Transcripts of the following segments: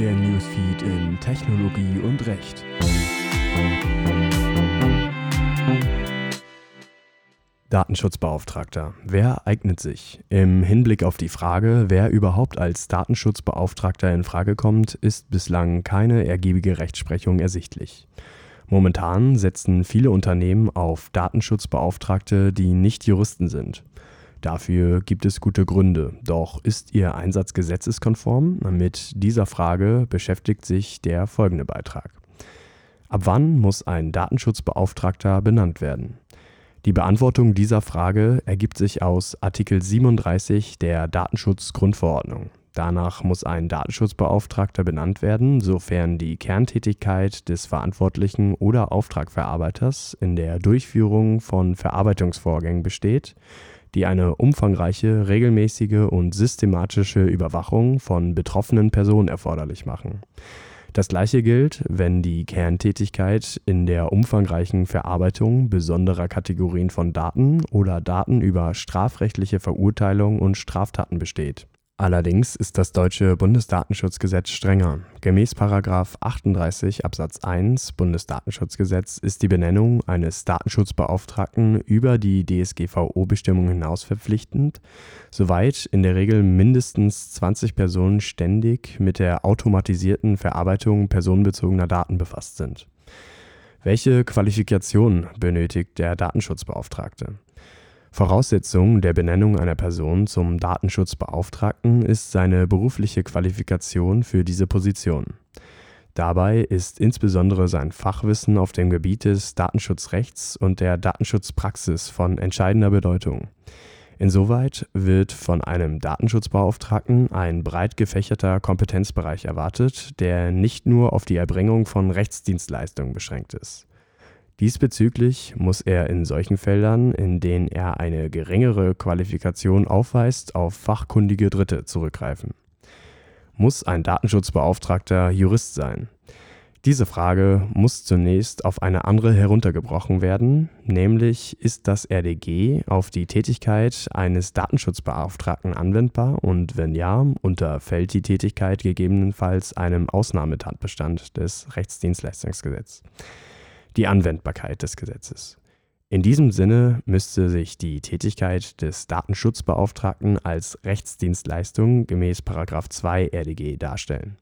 der Newsfeed in Technologie und Recht. Datenschutzbeauftragter. Wer eignet sich? Im Hinblick auf die Frage, wer überhaupt als Datenschutzbeauftragter in Frage kommt, ist bislang keine ergiebige Rechtsprechung ersichtlich. Momentan setzen viele Unternehmen auf Datenschutzbeauftragte, die nicht Juristen sind. Dafür gibt es gute Gründe, doch ist ihr Einsatz gesetzeskonform? Mit dieser Frage beschäftigt sich der folgende Beitrag. Ab wann muss ein Datenschutzbeauftragter benannt werden? Die Beantwortung dieser Frage ergibt sich aus Artikel 37 der Datenschutzgrundverordnung. Danach muss ein Datenschutzbeauftragter benannt werden, sofern die Kerntätigkeit des Verantwortlichen oder Auftragverarbeiters in der Durchführung von Verarbeitungsvorgängen besteht, die eine umfangreiche, regelmäßige und systematische Überwachung von betroffenen Personen erforderlich machen. Das gleiche gilt, wenn die Kerntätigkeit in der umfangreichen Verarbeitung besonderer Kategorien von Daten oder Daten über strafrechtliche Verurteilung und Straftaten besteht Allerdings ist das deutsche Bundesdatenschutzgesetz strenger. Gemäß § 38 Absatz 1 Bundesdatenschutzgesetz ist die Benennung eines Datenschutzbeauftragten über die DSGVO-Bestimmung hinaus verpflichtend, soweit in der Regel mindestens 20 Personen ständig mit der automatisierten Verarbeitung personenbezogener Daten befasst sind. Welche Qualifikation benötigt der Datenschutzbeauftragte? Voraussetzung der Benennung einer Person zum Datenschutzbeauftragten ist seine berufliche Qualifikation für diese Position. Dabei ist insbesondere sein Fachwissen auf dem Gebiet des Datenschutzrechts und der Datenschutzpraxis von entscheidender Bedeutung. Insoweit wird von einem Datenschutzbeauftragten ein breit gefächerter Kompetenzbereich erwartet, der nicht nur auf die Erbringung von Rechtsdienstleistungen beschränkt ist Diesbezüglich muss er in solchen Feldern, in denen er eine geringere Qualifikation aufweist, auf fachkundige Dritte zurückgreifen. Muss ein Datenschutzbeauftragter Jurist sein? Diese Frage muss zunächst auf eine andere heruntergebrochen werden, nämlich ist das RDG auf die Tätigkeit eines Datenschutzbeauftragten anwendbar und wenn ja, unterfällt die Tätigkeit gegebenenfalls einem Ausnahmetatbestand des Rechtsdienstleistungsgesetzes die Anwendbarkeit des Gesetzes. In diesem Sinne müsste sich die Tätigkeit des Datenschutzbeauftragten als Rechtsdienstleistung gemäß 2 RDG darstellen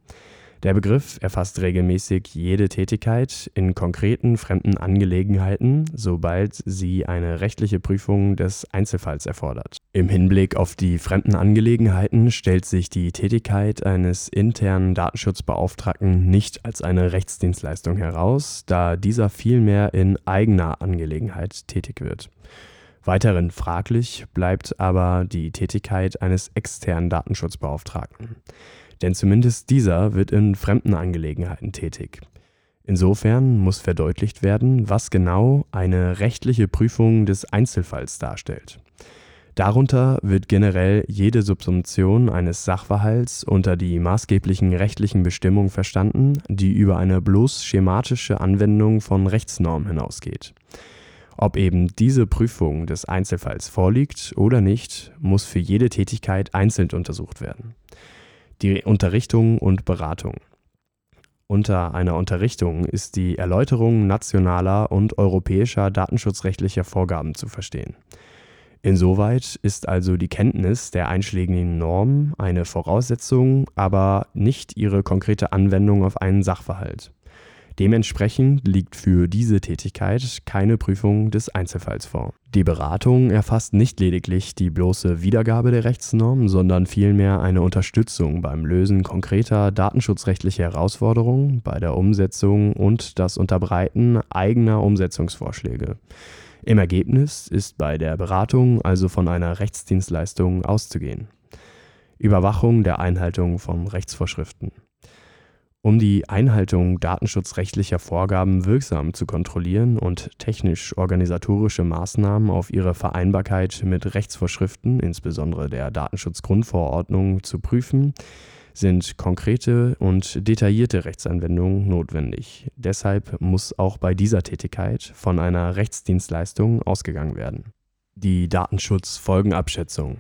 der Begriff erfasst regelmäßig jede Tätigkeit in konkreten fremden Angelegenheiten, sobald sie eine rechtliche Prüfung des Einzelfalls erfordert. Im Hinblick auf die fremden Angelegenheiten stellt sich die Tätigkeit eines internen Datenschutzbeauftragten nicht als eine Rechtsdienstleistung heraus, da dieser vielmehr in eigener Angelegenheit tätig wird. Weiterhin fraglich bleibt aber die Tätigkeit eines externen Datenschutzbeauftragten denn zumindest dieser wird in fremden Angelegenheiten tätig. Insofern muss verdeutlicht werden, was genau eine rechtliche Prüfung des Einzelfalls darstellt. Darunter wird generell jede Subsumption eines Sachverhalts unter die maßgeblichen rechtlichen Bestimmungen verstanden, die über eine bloß schematische Anwendung von Rechtsnormen hinausgeht. Ob eben diese Prüfung des Einzelfalls vorliegt oder nicht, muss für jede Tätigkeit einzeln untersucht werden die Unterrichtung und Beratung. Unter einer Unterrichtung ist die Erläuterung nationaler und europäischer datenschutzrechtlicher Vorgaben zu verstehen. Insoweit ist also die Kenntnis der einschlägigen Normen eine Voraussetzung, aber nicht ihre konkrete Anwendung auf einen Sachverhalt. Dementsprechend liegt für diese Tätigkeit keine Prüfung des Einzelfalls vor. Die Beratung erfasst nicht lediglich die bloße Wiedergabe der Rechtsnorm, sondern vielmehr eine Unterstützung beim Lösen konkreter datenschutzrechtlicher Herausforderungen, bei der Umsetzung und das Unterbreiten eigener Umsetzungsvorschläge. Im Ergebnis ist bei der Beratung also von einer Rechtsdienstleistung auszugehen. Überwachung der Einhaltung von Rechtsvorschriften. Um die Einhaltung datenschutzrechtlicher Vorgaben wirksam zu kontrollieren und technisch-organisatorische Maßnahmen auf ihre Vereinbarkeit mit Rechtsvorschriften, insbesondere der Datenschutzgrundverordnung, zu prüfen, sind konkrete und detaillierte Rechtsanwendungen notwendig. Deshalb muss auch bei dieser Tätigkeit von einer Rechtsdienstleistung ausgegangen werden. Die Datenschutzfolgenabschätzung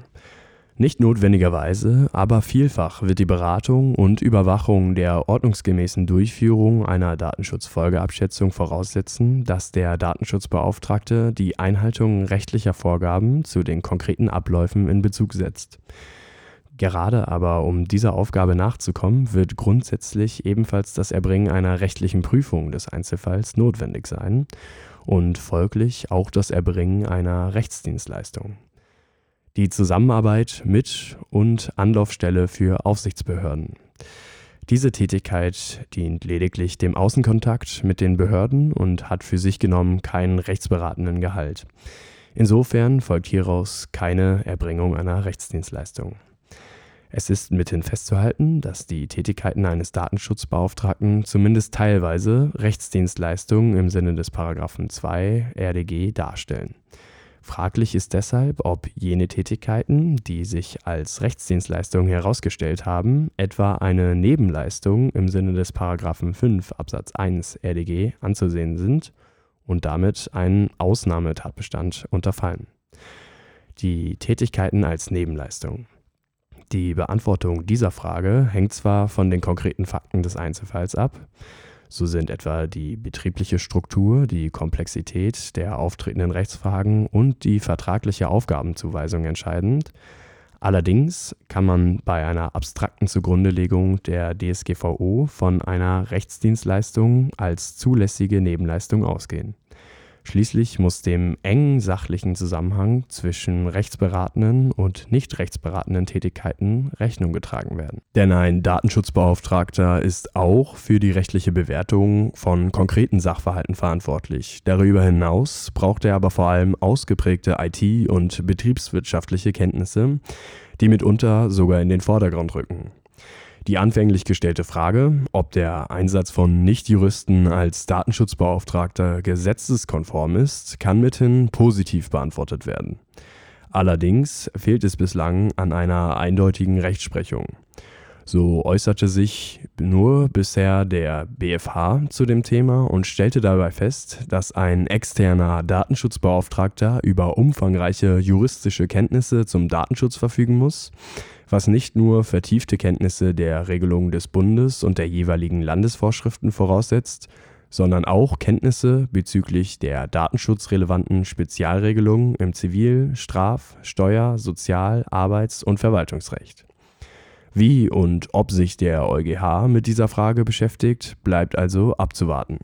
Nicht notwendigerweise, aber vielfach wird die Beratung und Überwachung der ordnungsgemäßen Durchführung einer Datenschutzfolgeabschätzung voraussetzen, dass der Datenschutzbeauftragte die Einhaltung rechtlicher Vorgaben zu den konkreten Abläufen in Bezug setzt. Gerade aber, um dieser Aufgabe nachzukommen, wird grundsätzlich ebenfalls das Erbringen einer rechtlichen Prüfung des Einzelfalls notwendig sein und folglich auch das Erbringen einer Rechtsdienstleistung die Zusammenarbeit mit und Anlaufstelle für Aufsichtsbehörden. Diese Tätigkeit dient lediglich dem Außenkontakt mit den Behörden und hat für sich genommen keinen rechtsberatenden Gehalt. Insofern folgt hieraus keine Erbringung einer Rechtsdienstleistung. Es ist mithin festzuhalten, dass die Tätigkeiten eines Datenschutzbeauftragten zumindest teilweise Rechtsdienstleistungen im Sinne des Paragraphen 2 RDG darstellen. Fraglich ist deshalb, ob jene Tätigkeiten, die sich als Rechtsdienstleistung herausgestellt haben, etwa eine Nebenleistung im Sinne des § 5 Absatz 1 RDG anzusehen sind und damit einen Ausnahmetatbestand unterfallen. Die Tätigkeiten als Nebenleistung. Die Beantwortung dieser Frage hängt zwar von den konkreten Fakten des Einzelfalls ab, so sind etwa die betriebliche Struktur, die Komplexität der auftretenden Rechtsfragen und die vertragliche Aufgabenzuweisung entscheidend. Allerdings kann man bei einer abstrakten Zugrundelegung der DSGVO von einer Rechtsdienstleistung als zulässige Nebenleistung ausgehen Schließlich muss dem engen sachlichen Zusammenhang zwischen rechtsberatenden und nicht rechtsberatenden Tätigkeiten Rechnung getragen werden. Denn ein Datenschutzbeauftragter ist auch für die rechtliche Bewertung von konkreten Sachverhalten verantwortlich. Darüber hinaus braucht er aber vor allem ausgeprägte IT- und betriebswirtschaftliche Kenntnisse, die mitunter sogar in den Vordergrund rücken. Die anfänglich gestellte Frage, ob der Einsatz von Nichtjuristen als Datenschutzbeauftragter gesetzeskonform ist, kann mithin positiv beantwortet werden. Allerdings fehlt es bislang an einer eindeutigen Rechtsprechung. So äußerte sich nur bisher der BfH zu dem Thema und stellte dabei fest, dass ein externer Datenschutzbeauftragter über umfangreiche juristische Kenntnisse zum Datenschutz verfügen muss, was nicht nur vertiefte Kenntnisse der Regelungen des Bundes und der jeweiligen Landesvorschriften voraussetzt, sondern auch Kenntnisse bezüglich der datenschutzrelevanten Spezialregelungen im Zivil-, Straf-, Steuer-, Sozial-, Arbeits- und Verwaltungsrecht. Wie und ob sich der EuGH mit dieser Frage beschäftigt, bleibt also abzuwarten.